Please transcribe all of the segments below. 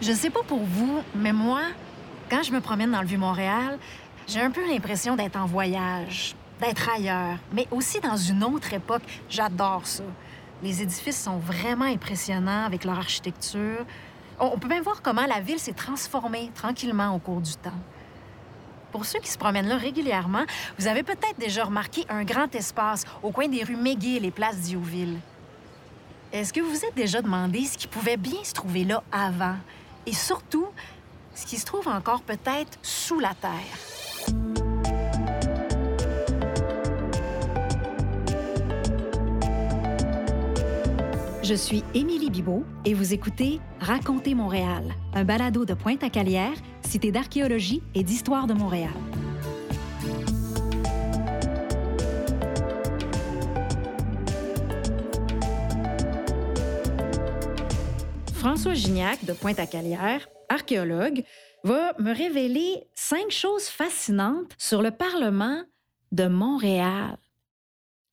Je sais pas pour vous, mais moi, quand je me promène dans le Vieux-Montréal, j'ai un peu l'impression d'être en voyage, d'être ailleurs, mais aussi dans une autre époque. J'adore ça. Les édifices sont vraiment impressionnants avec leur architecture. On peut même voir comment la ville s'est transformée tranquillement au cours du temps. Pour ceux qui se promènent là régulièrement, vous avez peut-être déjà remarqué un grand espace au coin des rues McGill et Place Diouville. Est-ce que vous vous êtes déjà demandé ce qui pouvait bien se trouver là avant? Et surtout, ce qui se trouve encore peut-être sous la terre? Je suis Émilie Bibeau et vous écoutez Racontez Montréal, un balado de Pointe-à-Calière, cité d'archéologie et d'histoire de Montréal. François Gignac de Pointe-à-Calière, archéologue, va me révéler cinq choses fascinantes sur le Parlement de Montréal.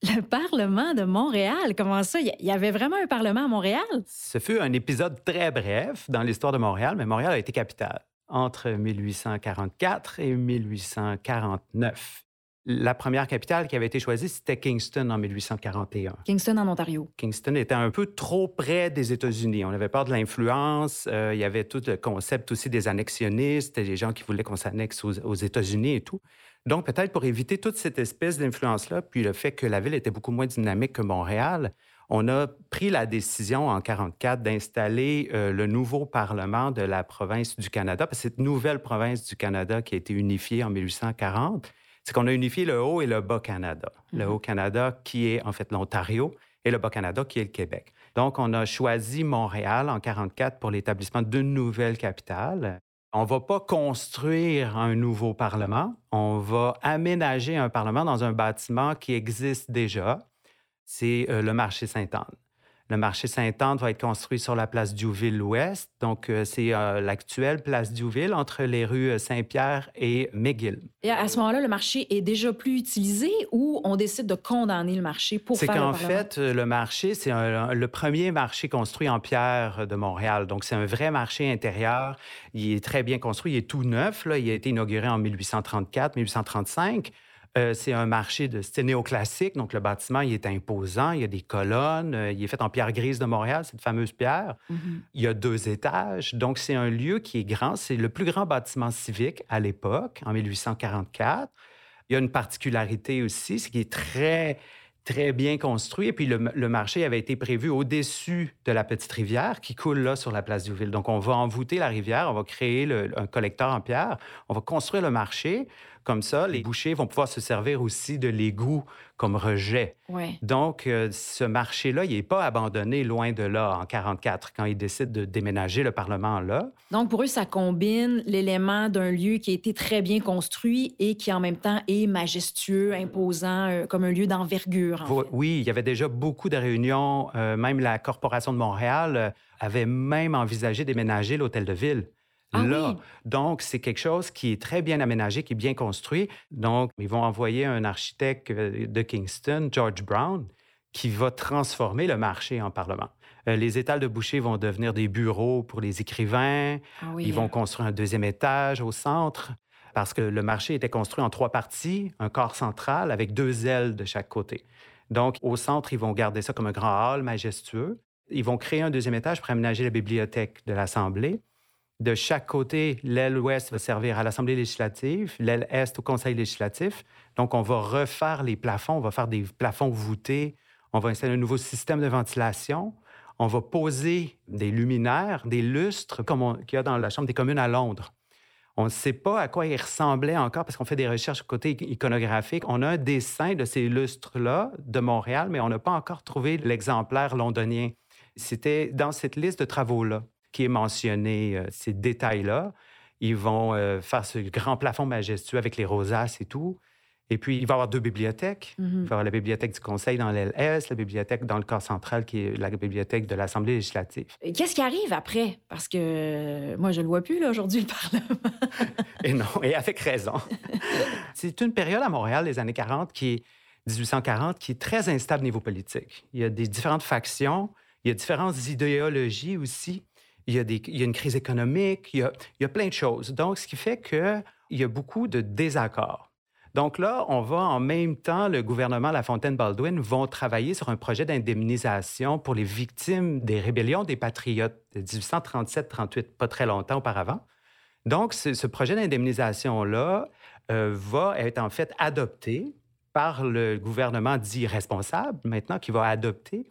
Le Parlement de Montréal, comment ça? Il y avait vraiment un Parlement à Montréal? Ce fut un épisode très bref dans l'histoire de Montréal, mais Montréal a été capitale entre 1844 et 1849. La première capitale qui avait été choisie, c'était Kingston en 1841. Kingston en Ontario. Kingston était un peu trop près des États-Unis. On avait peur de l'influence. Euh, il y avait tout le concept aussi des annexionnistes, des gens qui voulaient qu'on s'annexe aux, aux États-Unis et tout. Donc, peut-être pour éviter toute cette espèce d'influence-là, puis le fait que la ville était beaucoup moins dynamique que Montréal, on a pris la décision en 1944 d'installer euh, le nouveau Parlement de la province du Canada, parce que cette nouvelle province du Canada qui a été unifiée en 1840, c'est qu'on a unifié le Haut et le Bas-Canada. Le mhm. Haut-Canada qui est en fait l'Ontario et le Bas-Canada qui est le Québec. Donc, on a choisi Montréal en 1944 pour l'établissement d'une nouvelle capitale. On ne va pas construire un nouveau Parlement, on va aménager un Parlement dans un bâtiment qui existe déjà. C'est euh, le marché Sainte-Anne. Le marché Sainte-Anne va être construit sur la place Diouville-Ouest. Donc, euh, c'est euh, l'actuelle place Diouville entre les rues euh, Saint-Pierre et McGill. Et à ce moment-là, le marché est déjà plus utilisé ou on décide de condamner le marché pour faire C'est qu'en fait, le marché, c'est le premier marché construit en pierre de Montréal. Donc, c'est un vrai marché intérieur. Il est très bien construit. Il est tout neuf. Là. Il a été inauguré en 1834, 1835. Euh, c'est un marché de style néoclassique, donc le bâtiment il est imposant, il y a des colonnes, euh, il est fait en pierre grise de Montréal, cette fameuse pierre. Mm-hmm. Il y a deux étages, donc c'est un lieu qui est grand, c'est le plus grand bâtiment civique à l'époque, en 1844. Il y a une particularité aussi, c'est qu'il est très très bien construit. Et puis, le, marché avait été prévu au-dessus de la petite rivière qui coule là sur la place du ville. Donc, on va envoûter la rivière, on va créer un collecteur en pierre, on va construire le marché. Comme ça, les bouchers vont pouvoir se servir aussi de l'égout comme rejet. Donc, euh, ce marché-là, il n'est pas abandonné loin de là en 44 quand ils décident de déménager le Parlement là. Donc, pour eux, ça combine l'élément d'un lieu qui a été très bien construit et qui en même temps est majestueux, imposant, euh, comme un lieu d'envergure. Oui, il y avait déjà beaucoup de réunions. Euh, même la Corporation de Montréal avait même envisagé déménager l'hôtel de ville. Ah là. Donc, c'est quelque chose qui est très bien aménagé, qui est bien construit. Donc, ils vont envoyer un architecte euh, de Kingston, George Brown, qui va transformer le marché en parlement. Euh, les étals de boucher vont devenir des bureaux pour les écrivains. Ah ils vont construire un deuxième étage au centre parce que le marché était construit en trois parties, un corps central avec deux ailes de chaque côté. Donc, au centre, ils vont garder ça comme un grand hall majestueux. Ils vont créer un deuxième étage pour aménager la bibliothèque de l'Assemblée. De chaque côté, l'aile ouest va servir à l'Assemblée législative, l'aile est au Conseil législatif. Donc, on va refaire les plafonds, on va faire des plafonds voûtés, on va installer un nouveau système de ventilation, on va poser des luminaires, des lustres, comme qu'il y a dans la Chambre des communes à Londres. On ne sait pas à quoi ils ressemblaient encore parce qu'on fait des recherches côté iconographique. On a un dessin de ces lustres-là de Montréal, mais on n'a pas encore trouvé l'exemplaire londonien. C'était dans cette liste de travaux-là qui est mentionné, euh, ces détails-là. Ils vont euh, faire ce grand plafond majestueux avec les rosaces et tout. Et puis, il va y avoir deux bibliothèques. Il va y mm-hmm. avoir la bibliothèque du Conseil dans l'LS, la bibliothèque dans le corps central, qui est la bibliothèque de l'Assemblée législative. Qu'est-ce qui arrive après? Parce que moi, je ne le vois plus, là, aujourd'hui, le Parlement. et non, et avec raison. C'est une période à Montréal, les années 40, qui est 1840, qui est très instable niveau politique. Il y a des différentes factions, il y a différentes idéologies aussi. Il y, a une crise économique, il y a, il y a plein de choses. Donc, ce qui fait qu'il y a beaucoup de désaccords. Donc là, on va en même temps, le gouvernement La Fontaine-Baldwin vont travailler sur un projet d'indemnisation pour les victimes des rébellions des Patriotes de 1837-38, pas très longtemps auparavant. Donc, ce, projet d'indemnisation-là euh, va être en fait adopté par le gouvernement dit responsable maintenant qui va adopter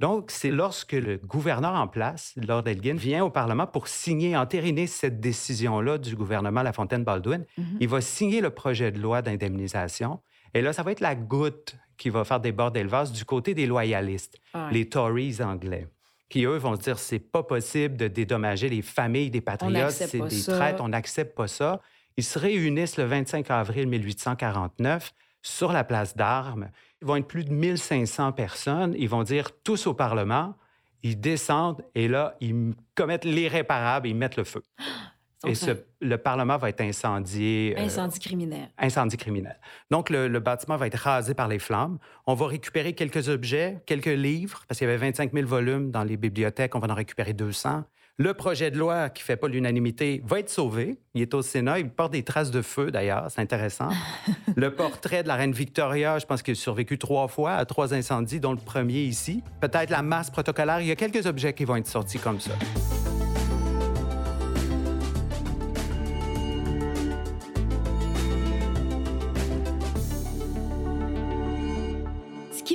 donc, c'est lorsque le gouverneur en place, Lord Elgin, vient au Parlement pour signer, entériner cette décision-là du gouvernement La Fontaine-Baldwin. Mhm. Il va signer le projet de loi d'indemnisation. Et là, ça va être la goutte qui va faire des bords d'élevage du côté des loyalistes, les Tories anglais qui, eux, vont se dire c'est pas possible de dédommager les familles des patriotes, c'est des traîtres, on n'accepte pas ça. Ils se réunissent le 25 avril 1849 sur la place d'armes. Ils vont être plus de 1500 personnes. Ils vont dire tous au Parlement. Ils descendent et là, ils commettent l'irréparable, ils mettent le feu. et le Parlement va être incendié. Euh, incendie criminel. Incendie criminel. Donc, le, le, bâtiment va être rasé par les flammes. On va récupérer quelques objets, quelques livres, parce qu'il y avait 25 000 volumes dans les bibliothèques. On va en récupérer 200. Le projet de loi qui ne fait pas l'unanimité va être sauvé. Il est au Sénat. Il porte des traces de feu, d'ailleurs. C'est intéressant. le portrait de la reine Victoria, je pense qu'il a survécu trois fois à trois incendies, dont le premier ici. Peut-être la masse protocolaire. Il y a quelques objets qui vont être sortis comme ça.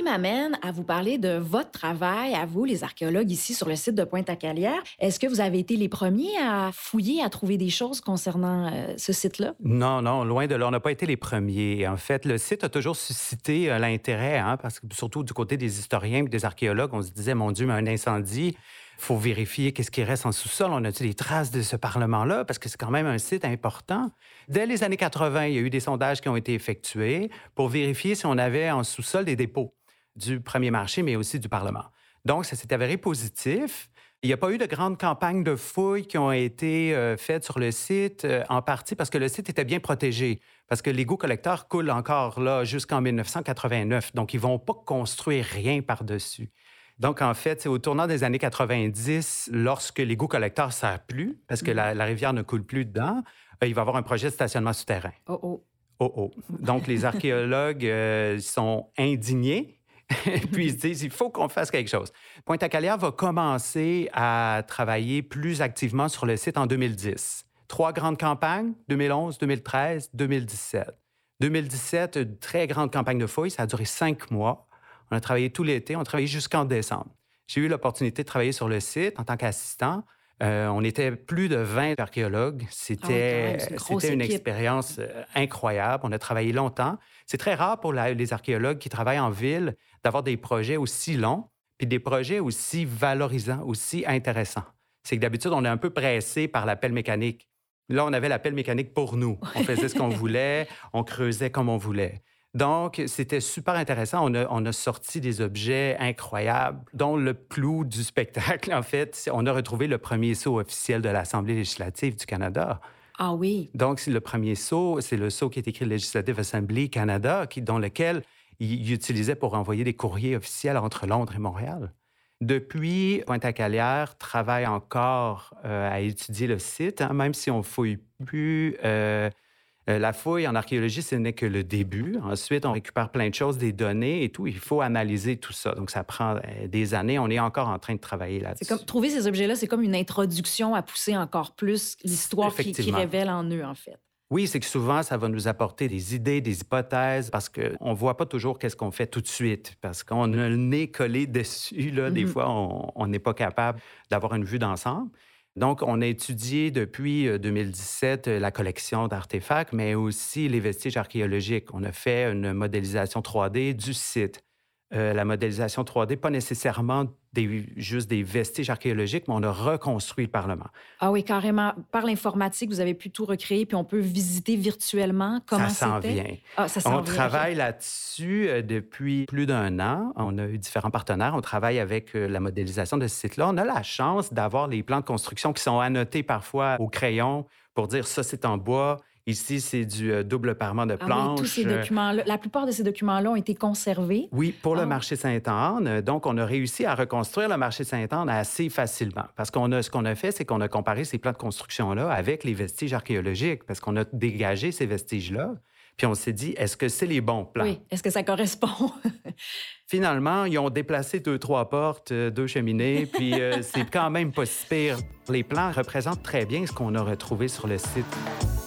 M'amène à vous parler de votre travail, à vous, les archéologues ici sur le site de Pointe-à-Calière. Est-ce que vous avez été les premiers à fouiller, à trouver des choses concernant euh, ce site-là? Non, non, loin de là. On n'a pas été les premiers. En fait, le site a toujours suscité euh, l'intérêt, hein, parce que surtout du côté des historiens et des archéologues, on se disait, mon Dieu, mais un incendie, il faut vérifier qu'est-ce qui reste en sous-sol. On a-t-il des traces de ce Parlement-là? Parce que c'est quand même un site important. Dès les années 80, il y a eu des sondages qui ont été effectués pour vérifier si on avait en sous-sol des dépôts du premier marché, mais aussi du Parlement. Donc, ça s'est avéré positif. Il n'y a pas eu de grandes campagnes de fouilles qui ont été euh, faites sur le site, euh, en partie parce que le site était bien protégé, parce que l'égout collecteur coule encore là jusqu'en 1989, donc ils ne vont pas construire rien par-dessus. Donc, en fait, c'est au tournant des années 90, lorsque l'égout collecteur ne sert plus, parce que la, rivière ne coule plus dedans, euh, il va y avoir un projet de stationnement souterrain. Oh oh. Oh oh. Donc, les archéologues sont indignés et puis ils se disent, il faut qu'on fasse quelque chose. Pointe-à-Calière va commencer à travailler plus activement sur le site en 2010. Trois grandes campagnes, 2011, 2013, 2017. 2017, une très grande campagne de fouilles, ça a duré cinq mois. On a travaillé tout l'été, on a travaillé jusqu'en décembre. J'ai eu l'opportunité de travailler sur le site en tant qu'assistant. Euh, on était plus de 20 archéologues. C'était ah une, expérience euh, incroyable. On a travaillé longtemps. C'est très rare pour les archéologues qui travaillent en ville d'avoir des projets aussi longs, puis des projets aussi valorisants, aussi intéressants. C'est que d'habitude, on est un peu pressé par l'appel mécanique. Là, on avait l'appel mécanique pour nous. On faisait ce qu'on voulait, on creusait comme on voulait. Donc, c'était super intéressant. On a, on a, sorti des objets incroyables, dont le clou du spectacle, en fait, on a retrouvé le premier saut officiel de l'Assemblée législative du Canada. Ah oui. Donc, le premier saut, c'est le saut qui est écrit Legislative Assembly Canada, qui, dans lequel il utilisait pour envoyer des courriers officiels entre Londres et Montréal. Depuis, Pointe-à-Calière travaille encore euh, à étudier le site, hein, même si on fouille plus. Euh, euh, la fouille en archéologie, ce n'est que le début. Ensuite, on récupère plein de choses, des données et tout. Il faut analyser tout ça. Donc, ça prend des années. On est encore en train de travailler là-dessus. C'est comme trouver ces objets-là, c'est comme une introduction à pousser encore plus l'histoire qui, qui révèle en eux, en fait. Oui, c'est que souvent, ça va nous apporter des idées, des hypothèses, parce qu'on ne voit pas toujours qu'est-ce qu'on fait tout de suite, parce qu'on a le nez collé dessus. Là, Des mm-hmm. fois, on n'est pas capable d'avoir une vue d'ensemble. Donc, on a étudié depuis 2017 euh, euh, la collection d'artefacts, mais aussi les vestiges archéologiques. On a fait une modélisation 3D du site. Euh, la modélisation 3D, pas nécessairement des, juste des vestiges archéologiques, mais on a reconstruit le Parlement. Ah oui, carrément. Par l'informatique, vous avez pu tout recréer, puis on peut visiter virtuellement comment Ça s'en vient. Ah, ça on travaille là-dessus euh, depuis plus d'un an. On a eu différents partenaires. On travaille avec euh, la modélisation de ce site-là. On a la chance d'avoir les plans de construction qui sont annotés parfois au crayon pour dire ça, c'est en bois, Ici, c'est du euh, double parement de Ah planche. oui, tous ces documents-là, la plupart de ces documents-là ont été conservés. Oui, pour le Ah. marché Sainte-Anne. Donc, on a réussi à reconstruire le marché Sainte-Anne assez facilement. Parce qu'on a, ce qu'on a fait, c'est qu'on a comparé ces plans de construction-là avec les vestiges archéologiques, parce qu'on a dégagé ces vestiges-là. Puis on s'est dit, est-ce que c'est les bons plans? Oui, est-ce que ça correspond? Finalement, ils ont déplacé deux, trois portes, euh, deux cheminées, puis euh, c'est quand même pas si pire. Les plans représentent très bien ce qu'on a retrouvé sur le site.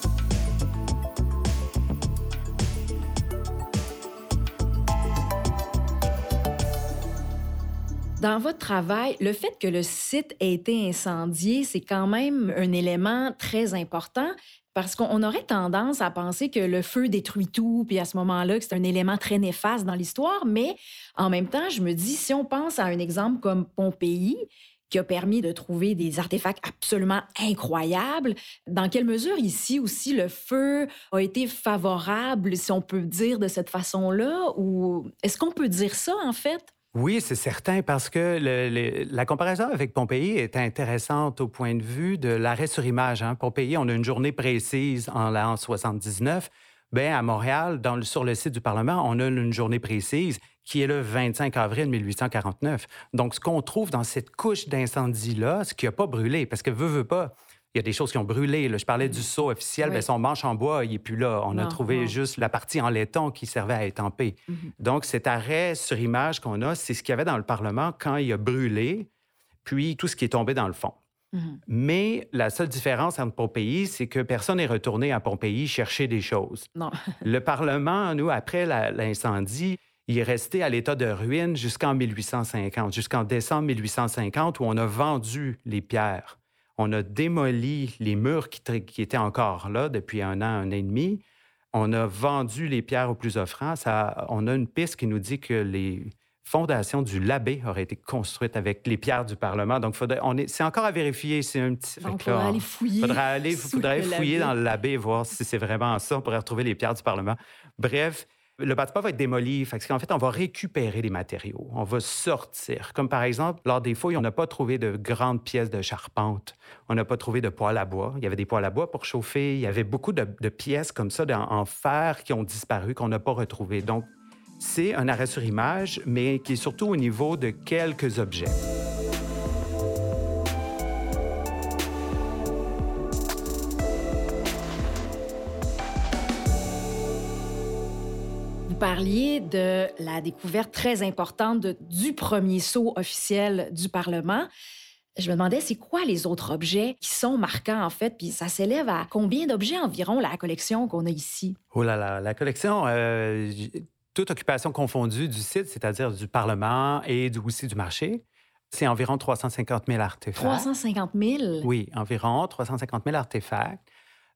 Dans votre travail, le fait que le site ait été incendié, c'est quand même un élément très important parce qu'on aurait tendance à penser que le feu détruit tout, puis à ce moment-là, que c'est un élément très néfaste dans l'histoire. Mais en même temps, je me dis, si on pense à un exemple comme Pompéi, qui a permis de trouver des artefacts absolument incroyables. Dans quelle mesure ici aussi le feu a été favorable, si on peut dire de cette façon-là, ou est-ce qu'on peut dire ça en fait? Oui, c'est certain, parce que la comparaison avec Pompéi est intéressante au point de vue de l'arrêt sur image. Hein. Pompéi, on a une journée précise en l'an 79. Bien, à Montréal, sur le site du Parlement, on a une journée précise qui est le 25 avril 1849. Donc, ce qu'on trouve dans cette couche d'incendie-là, ce qui n'a pas brûlé, parce que veut, veut pas, il y a des choses qui ont brûlé. là. Je parlais du seau officiel, Oui. bien, son manche en bois, il n'est plus là. On a trouvé non. juste la partie en laiton qui servait à étamper. Donc, cet arrêt sur image qu'on a, c'est ce qu'il y avait dans le Parlement quand il a brûlé, puis tout ce qui est tombé dans le fond. Mhm. Mais la seule différence entre Pompéi, c'est que personne n'est retourné à Pompéi chercher des choses. Non. Le Parlement, nous, après l'incendie, il est resté à l'état de ruine jusqu'en 1850, jusqu'en décembre 1850, où on a vendu les pierres. On a démoli les murs qui, étaient encore là depuis un an, un an et demi. On a vendu les pierres aux plus offrants. Ça, on a une piste qui nous dit que les fondations du Labbé auraient été construites avec les pierres du Parlement. Donc, faudrait- on est, c'est encore à vérifier. C'est un petit. Donc, là, aller fouiller. faudrait aller, faudrait le fouiller dans le Labbé et voir si c'est vraiment ça. On pourrait retrouver les pierres du Parlement. Bref, le bâtiment va être démoli. Fait en fait, on va récupérer les matériaux. On va sortir. Comme par exemple, lors des fouilles, on n'a pas trouvé de grandes pièces de charpente. On n'a pas trouvé de poêle à bois. Il y avait des poêles à bois pour chauffer. Il y avait beaucoup de, de pièces comme ça en, en fer qui ont disparu, qu'on n'a pas retrouvées. Donc, c'est un arrêt sur image, mais qui est surtout au niveau de quelques objets. Parliez de la découverte très importante de- du premier saut officiel du Parlement. Je me demandais, c'est quoi les autres objets qui sont marquants, en fait? Puis ça s'élève à combien d'objets environ, la collection qu'on a ici? Oh là là, la collection, euh, toute occupation confondue du site, c'est-à-dire du Parlement et du- aussi du marché, c'est environ 350 000 artefacts. 350 000? Oui, environ 350 000 artefacts.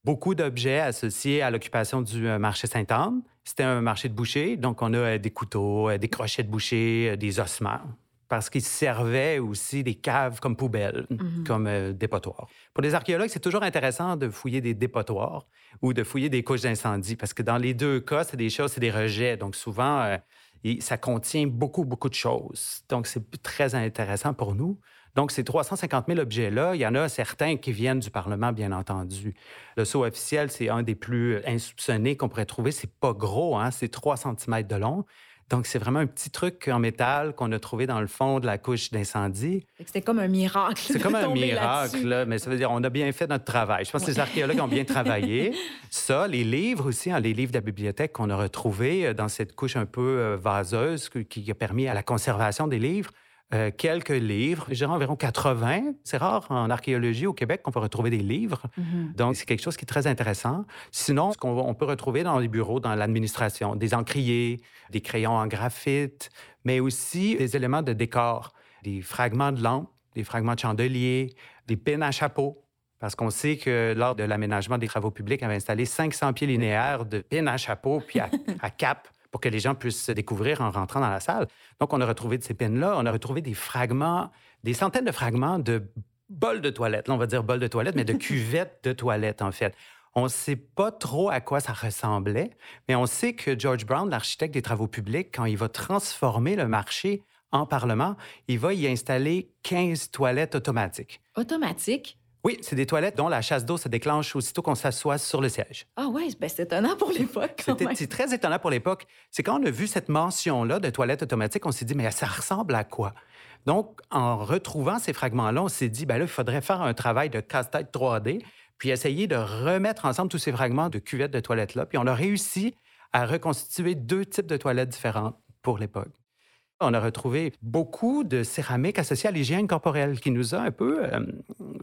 Beaucoup d'objets associés à l'occupation du euh, marché Sainte-Anne. C'était un marché de boucher, donc on a euh, des couteaux, euh, des crochets de boucher, euh, des ossements, parce qu'ils servaient aussi des caves comme poubelles, Mhm. comme euh, dépotoirs. Pour les archéologues, c'est toujours intéressant de fouiller des dépotoirs ou de fouiller des couches d'incendie, parce que dans les deux cas, c'est des choses, c'est des rejets. Donc souvent, euh, ça contient beaucoup, beaucoup de choses. Donc c'est très intéressant pour nous. Donc, ces 350 000 objets-là, il y en a certains qui viennent du Parlement, bien entendu. Le sceau officiel, c'est un des plus insoupçonnés qu'on pourrait trouver. C'est pas gros, hein? c'est 3 cm de long. Donc, c'est vraiment un petit truc en métal qu'on a trouvé dans le fond de la couche d'incendie. C'était comme un miracle. C'est comme un miracle, là, mais ça veut dire on a bien fait notre travail. Je pense que les archéologues ont bien travaillé. Ça, les livres aussi, hein, les livres de la bibliothèque qu'on a retrouvés euh, dans cette couche un peu euh, vaseuse qui a permis à la conservation des livres. Euh, quelques livres, dirais environ 80. C'est rare en archéologie au Québec qu'on peut retrouver des livres. Mhm. Donc, c'est quelque chose qui est très intéressant. Sinon, ce qu'on peut retrouver dans les bureaux, dans l'administration, des encriers, des crayons en graphite, mais aussi des éléments de décor, des fragments de lampes, des fragments de chandeliers, des pins à chapeau. Parce qu'on sait que lors de l'aménagement des travaux publics, on avait installé 500 pieds linéaires de pins à chapeau puis à, à cap pour que les gens puissent se découvrir en rentrant dans la salle. Donc, on a retrouvé de ces pins-là, on a retrouvé des fragments, des centaines de fragments de bols de toilette. Là, on va dire bols de toilette, mais de cuvettes de toilette, en fait. On ne sait pas trop à quoi ça ressemblait, mais on sait que George Brown, l'architecte des travaux publics, quand il va transformer le marché en Parlement, il va y installer 15 toilettes automatiques. Automatique. Oui, c'est des toilettes dont la chasse d'eau se déclenche aussitôt qu'on s'assoit sur le siège. Ah ouais, ben c'est étonnant pour l'époque. C'était très étonnant pour l'époque. C'est quand on a vu cette mention-là de toilettes automatiques, on s'est dit, mais ça ressemble à quoi? Donc, en retrouvant ces fragments-là, on s'est dit, ben là, il faudrait faire un travail de casse-tête 3D, puis essayer de remettre ensemble tous ces fragments de cuvettes de toilettes-là. Puis on a réussi à reconstituer deux types de toilettes différentes pour l'époque. On a retrouvé beaucoup de céramique associée à l'hygiène corporelle qui nous a un peu euh,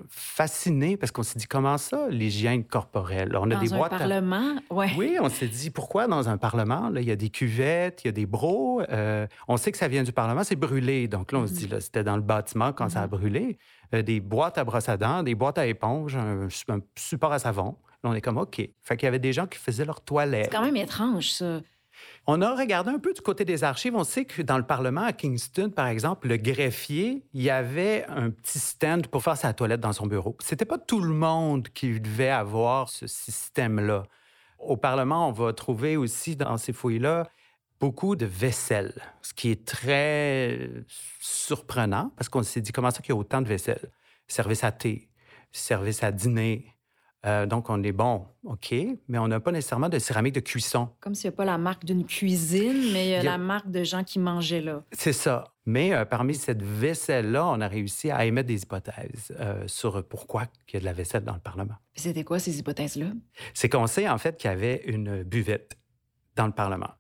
fascinés parce qu'on s'est dit comment ça, l'hygiène corporelle? On a dans des un boîtes. Parlement, ouais. Oui, on s'est dit pourquoi dans un parlement? Là, il y a des cuvettes, il y a des bros. Euh, on sait que ça vient du parlement, c'est brûlé. Donc là, on se dit, là, c'était dans le bâtiment quand ça a mm-hmm. brûlé. Euh, des boîtes à brosse à dents, des boîtes à éponge, un, un support à savon. Là, on est comme OK. Fait qu'il y avait des gens qui faisaient leur toilette. C'est quand même étrange, ça. On a regardé un peu du côté des archives. On sait que dans le Parlement à Kingston, par exemple, le greffier, il y avait un petit stand pour faire sa toilette dans son bureau. C'était pas tout le monde qui devait avoir ce système-là. Au Parlement, on va trouver aussi dans ces fouilles-là beaucoup de vaisselle, ce qui est très surprenant parce qu'on s'est dit comment ça qu'il y a autant de vaisselle? Service à thé, service à dîner, euh, donc, on est bon, OK, mais on n'a pas nécessairement de céramique de cuisson. Comme s'il n'y a pas la marque d'une cuisine, mais il y a, la marque de gens qui mangeaient là. C'est ça. Mais euh, parmi cette vaisselle-là, on a réussi à émettre des hypothèses euh, sur pourquoi il y a de la vaisselle dans le Parlement. C'était quoi ces hypothèses-là? C'est qu'on sait en fait qu'il y avait une buvette dans le Parlement.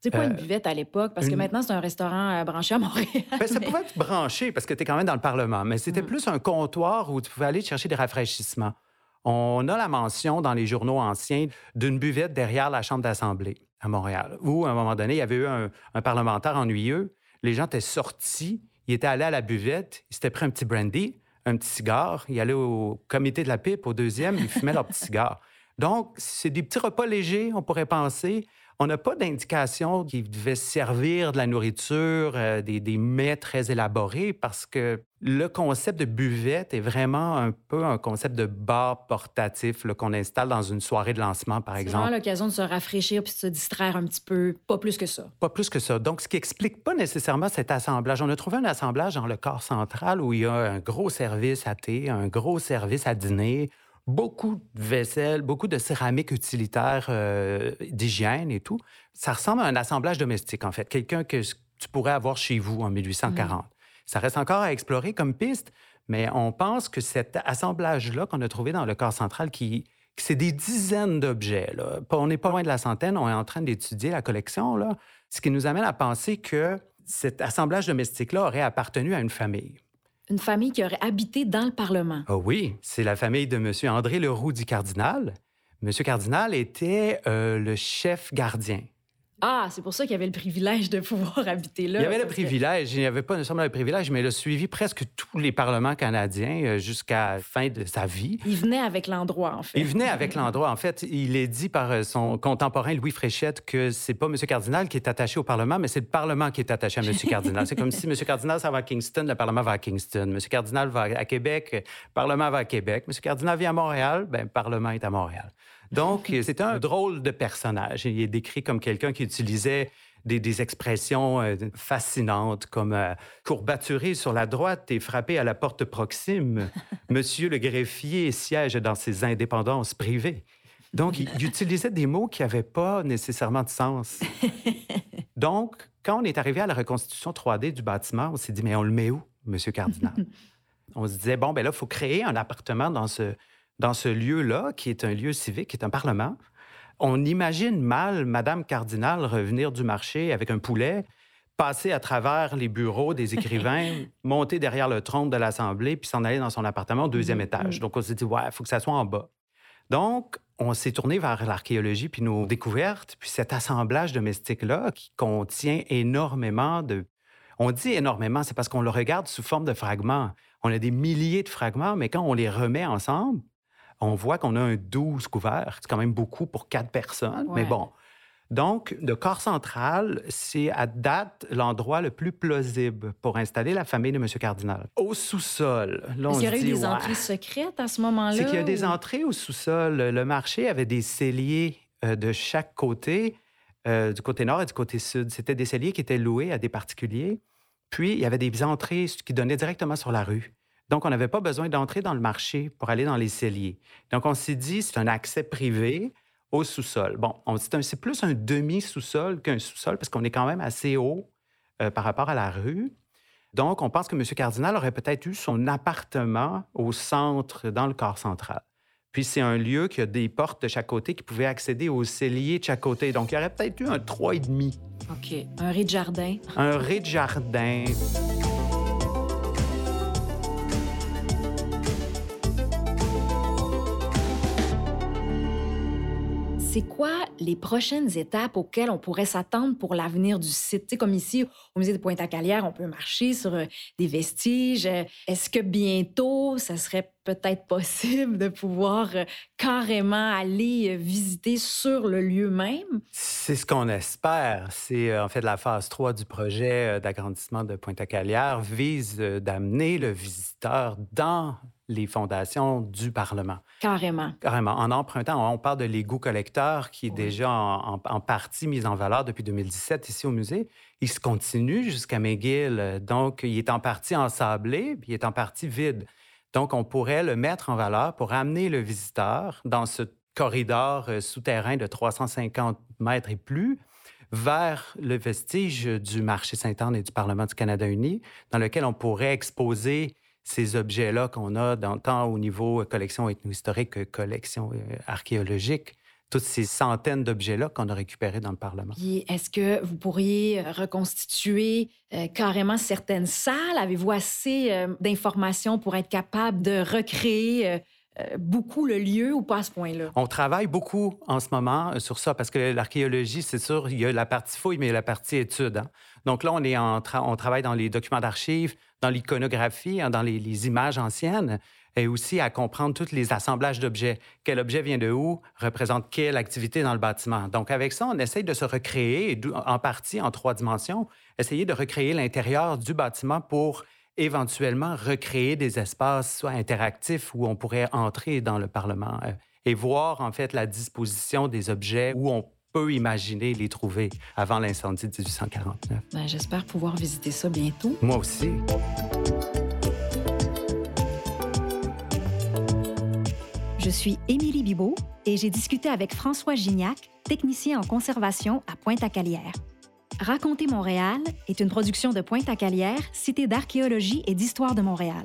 C'est quoi une buvette à l'époque? Parce que maintenant, c'est un restaurant branché à Montréal. Ben, ça pouvait être branché parce que tu es quand même dans le Parlement, mais c'était mm. plus un comptoir où tu pouvais aller chercher des rafraîchissements. On a la mention dans les journaux anciens d'une buvette derrière la Chambre d'Assemblée à Montréal, où à un moment donné, il y avait eu un, parlementaire ennuyeux. Les gens étaient sortis, ils étaient allés à la buvette, ils s'étaient pris un petit brandy, un petit cigare, ils allaient au comité de la pipe, au deuxième, ils fumaient leur petit cigare. Donc, c'est des petits repas légers, on pourrait penser. On n'a pas d'indication qu'il devait servir de la nourriture, euh, des, des, mets très élaborés, parce que le concept de buvette est vraiment un peu un concept de bar portatif qu'on installe dans une soirée de lancement, par exemple. C'est vraiment l'occasion de se rafraîchir puis de se distraire un petit peu, pas plus que ça. Pas plus que ça. Donc, ce qui explique pas nécessairement cet assemblage. On a trouvé un assemblage dans le corps central où il y a un gros service à thé, un gros service à dîner, beaucoup de vaisselle, beaucoup de céramique utilitaire euh, d'hygiène et tout. Ça ressemble à un assemblage domestique, en fait. Quelqu'un que tu pourrais avoir chez vous en 1840. Mmh. Ça reste encore à explorer comme piste, mais on pense que cet assemblage-là qu'on a trouvé dans le corps central, qui, c'est des dizaines d'objets, on n'est pas loin de la centaine, on est en train d'étudier la collection, là, ce qui nous amène à penser que cet assemblage domestique-là aurait appartenu à une famille une famille qui aurait habité dans le Parlement. Oh oui, c'est la famille de M. André Leroux du Cardinal. M. Cardinal était euh, le chef gardien ah, c'est pour ça qu'il y avait le privilège de pouvoir habiter là. Il y avait le privilège. Il n'y avait pas nécessairement le privilège, mais il a suivi presque tous les parlements canadiens euh, jusqu'à la fin de sa vie. Il venait avec l'endroit, en fait. Il venait avec l'endroit. En fait, il est dit par euh, son contemporain Louis Fréchette que c'est pas M. Cardinal qui est attaché au Parlement, mais c'est le Parlement qui est attaché à M. Cardinal. c'est comme si M. Cardinal ça va à Kingston, le Parlement va à Kingston. M. Cardinal va à Québec, le Parlement va à Québec. M. Cardinal vient à Montréal, ben, le Parlement est à Montréal. Donc, c'est un drôle de personnage. Il est décrit comme quelqu'un qui utilisait des, expressions euh, fascinantes comme euh, courbaturé sur la droite et frappé à la porte proxime. Monsieur le greffier siège dans ses indépendances privées. Donc, il, utilisait des mots qui n'avaient pas nécessairement de sens. Donc, quand on est arrivé à la reconstitution 3D du bâtiment, on s'est dit, mais on le met où, Monsieur Cardinal? on se disait, bon, ben là, il faut créer un appartement dans ce, dans ce lieu-là, qui est un lieu civique, qui est un parlement. On imagine mal Madame Cardinal revenir du marché avec un poulet, passer à travers les bureaux des écrivains, monter derrière le trône de l'Assemblée, puis s'en aller dans son appartement au deuxième mm-hmm. étage. Donc, on s'est dit, ouais, il faut que ça soit en bas. Donc, on s'est tourné vers l'archéologie puis nos découvertes, puis cet assemblage domestique-là qui contient énormément de... On dit énormément, c'est parce qu'on le regarde sous forme de fragments. On a des milliers de fragments, mais quand on les remet ensemble, on voit qu'on a un 12 couverts. C'est quand même beaucoup pour quatre personnes, mais bon. Donc, le corps central, c'est à date l'endroit le plus plausible pour installer la famille de M. Cardinal. Au sous-sol, là, Est-ce qu'il y aurait eu des entrées secrètes à ce moment-là? C'est qu'il y a des entrées au sous-sol. Le marché avait des celliers euh, de chaque côté, euh, du côté nord et du côté sud. C'était des celliers qui étaient loués à des particuliers. Puis, il y avait des entrées qui donnaient directement sur la rue. Donc, on n'avait pas besoin d'entrer dans le marché pour aller dans les celliers. Donc, on s'est dit, c'est un accès privé au sous-sol. Bon, c'est plus un demi-sous-sol qu'un sous-sol parce qu'on est quand même assez haut euh, par rapport à la rue. Donc, on pense que M. Cardinal aurait peut-être eu son appartement au centre, dans le corps central. Puis, c'est un lieu qui a des portes de chaque côté qui pouvaient accéder aux celliers de chaque côté. Donc, il y aurait peut-être eu un 3,5. OK. Un rez-de-jardin. Un rez-de-jardin. C'est quoi les prochaines étapes auxquelles on pourrait s'attendre pour l'avenir du site? comme ici, au musée de Pointe-à-Calière, on peut marcher sur euh, des vestiges. Euh, est-ce que bientôt, ça serait peut-être possible de pouvoir euh, carrément aller visiter sur le lieu même? C'est ce qu'on espère. C'est en fait la phase 3 du projet d'agrandissement de Pointe-à-Calière vise d'amener le visiteur dans les fondations du Parlement. Carrément. Carrément. En empruntant, on parle de l'égout collecteur qui est déjà en, partie mis en valeur depuis 2017 ici au musée. Il se continue jusqu'à McGill. Donc, il est en partie ensablé, puis il est en partie vide. Donc, on pourrait le mettre en valeur pour amener le visiteur dans ce corridor euh, souterrain de 350 mètres et plus vers le vestige du marché Sainte-Anne et du Parlement du Canada uni, dans lequel on pourrait exposer ces objets-là qu'on a, dans, tant au niveau euh, collection ethno-historique que collection euh, archéologique toutes ces centaines d'objets-là qu'on a récupérés dans le Parlement. Est-ce que vous pourriez euh, reconstituer carrément certaines salles? Avez-vous assez d'informations pour être capable de recréer beaucoup le lieu ou pas à ce point-là? On travaille beaucoup en ce moment sur ça parce que l'archéologie, c'est sûr, il y a la partie fouille, mais il y a la partie étude. Hein. Donc là, on, est en on travaille dans les documents d'archives, dans l'iconographie, hein, dans les, images anciennes, et aussi à comprendre tous les assemblages d'objets. Quel objet vient de où, représente quelle activité dans le bâtiment. Donc avec ça, on essaye de se recréer, en partie en trois dimensions, essayer de recréer l'intérieur du bâtiment pour éventuellement recréer des espaces soit interactifs où on pourrait entrer dans le Parlement euh, et voir en fait la disposition des objets où on peut imaginer les trouver avant l'incendie de 1849. Ben, j'espère pouvoir visiter ça bientôt. Moi aussi. Je suis Émilie Bibot et j'ai discuté avec François Gignac, technicien en conservation à Pointe-à-Calière. Raconter Montréal est une production de Pointe-à-Calière, Cité d'archéologie et d'histoire de Montréal.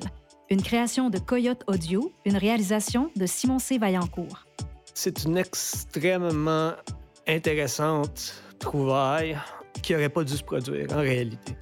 Une création de Coyote Audio, une réalisation de Simon C. Vaillancourt. C'est une extrêmement intéressante trouvaille qui n'aurait pas dû se produire en réalité.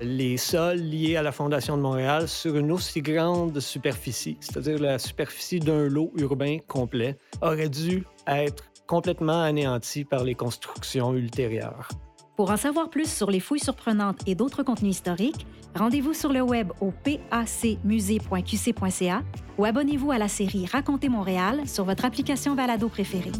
Les sols liés à la Fondation de Montréal sur une aussi grande superficie, c'est-à-dire la superficie d'un lot urbain complet, auraient dû être complètement anéantis par les constructions ultérieures. Pour en savoir plus sur les fouilles surprenantes et d'autres contenus historiques, rendez-vous sur le web au pacmusée.qc.ca ou abonnez-vous à la série Racontez Montréal sur votre application balado préférée.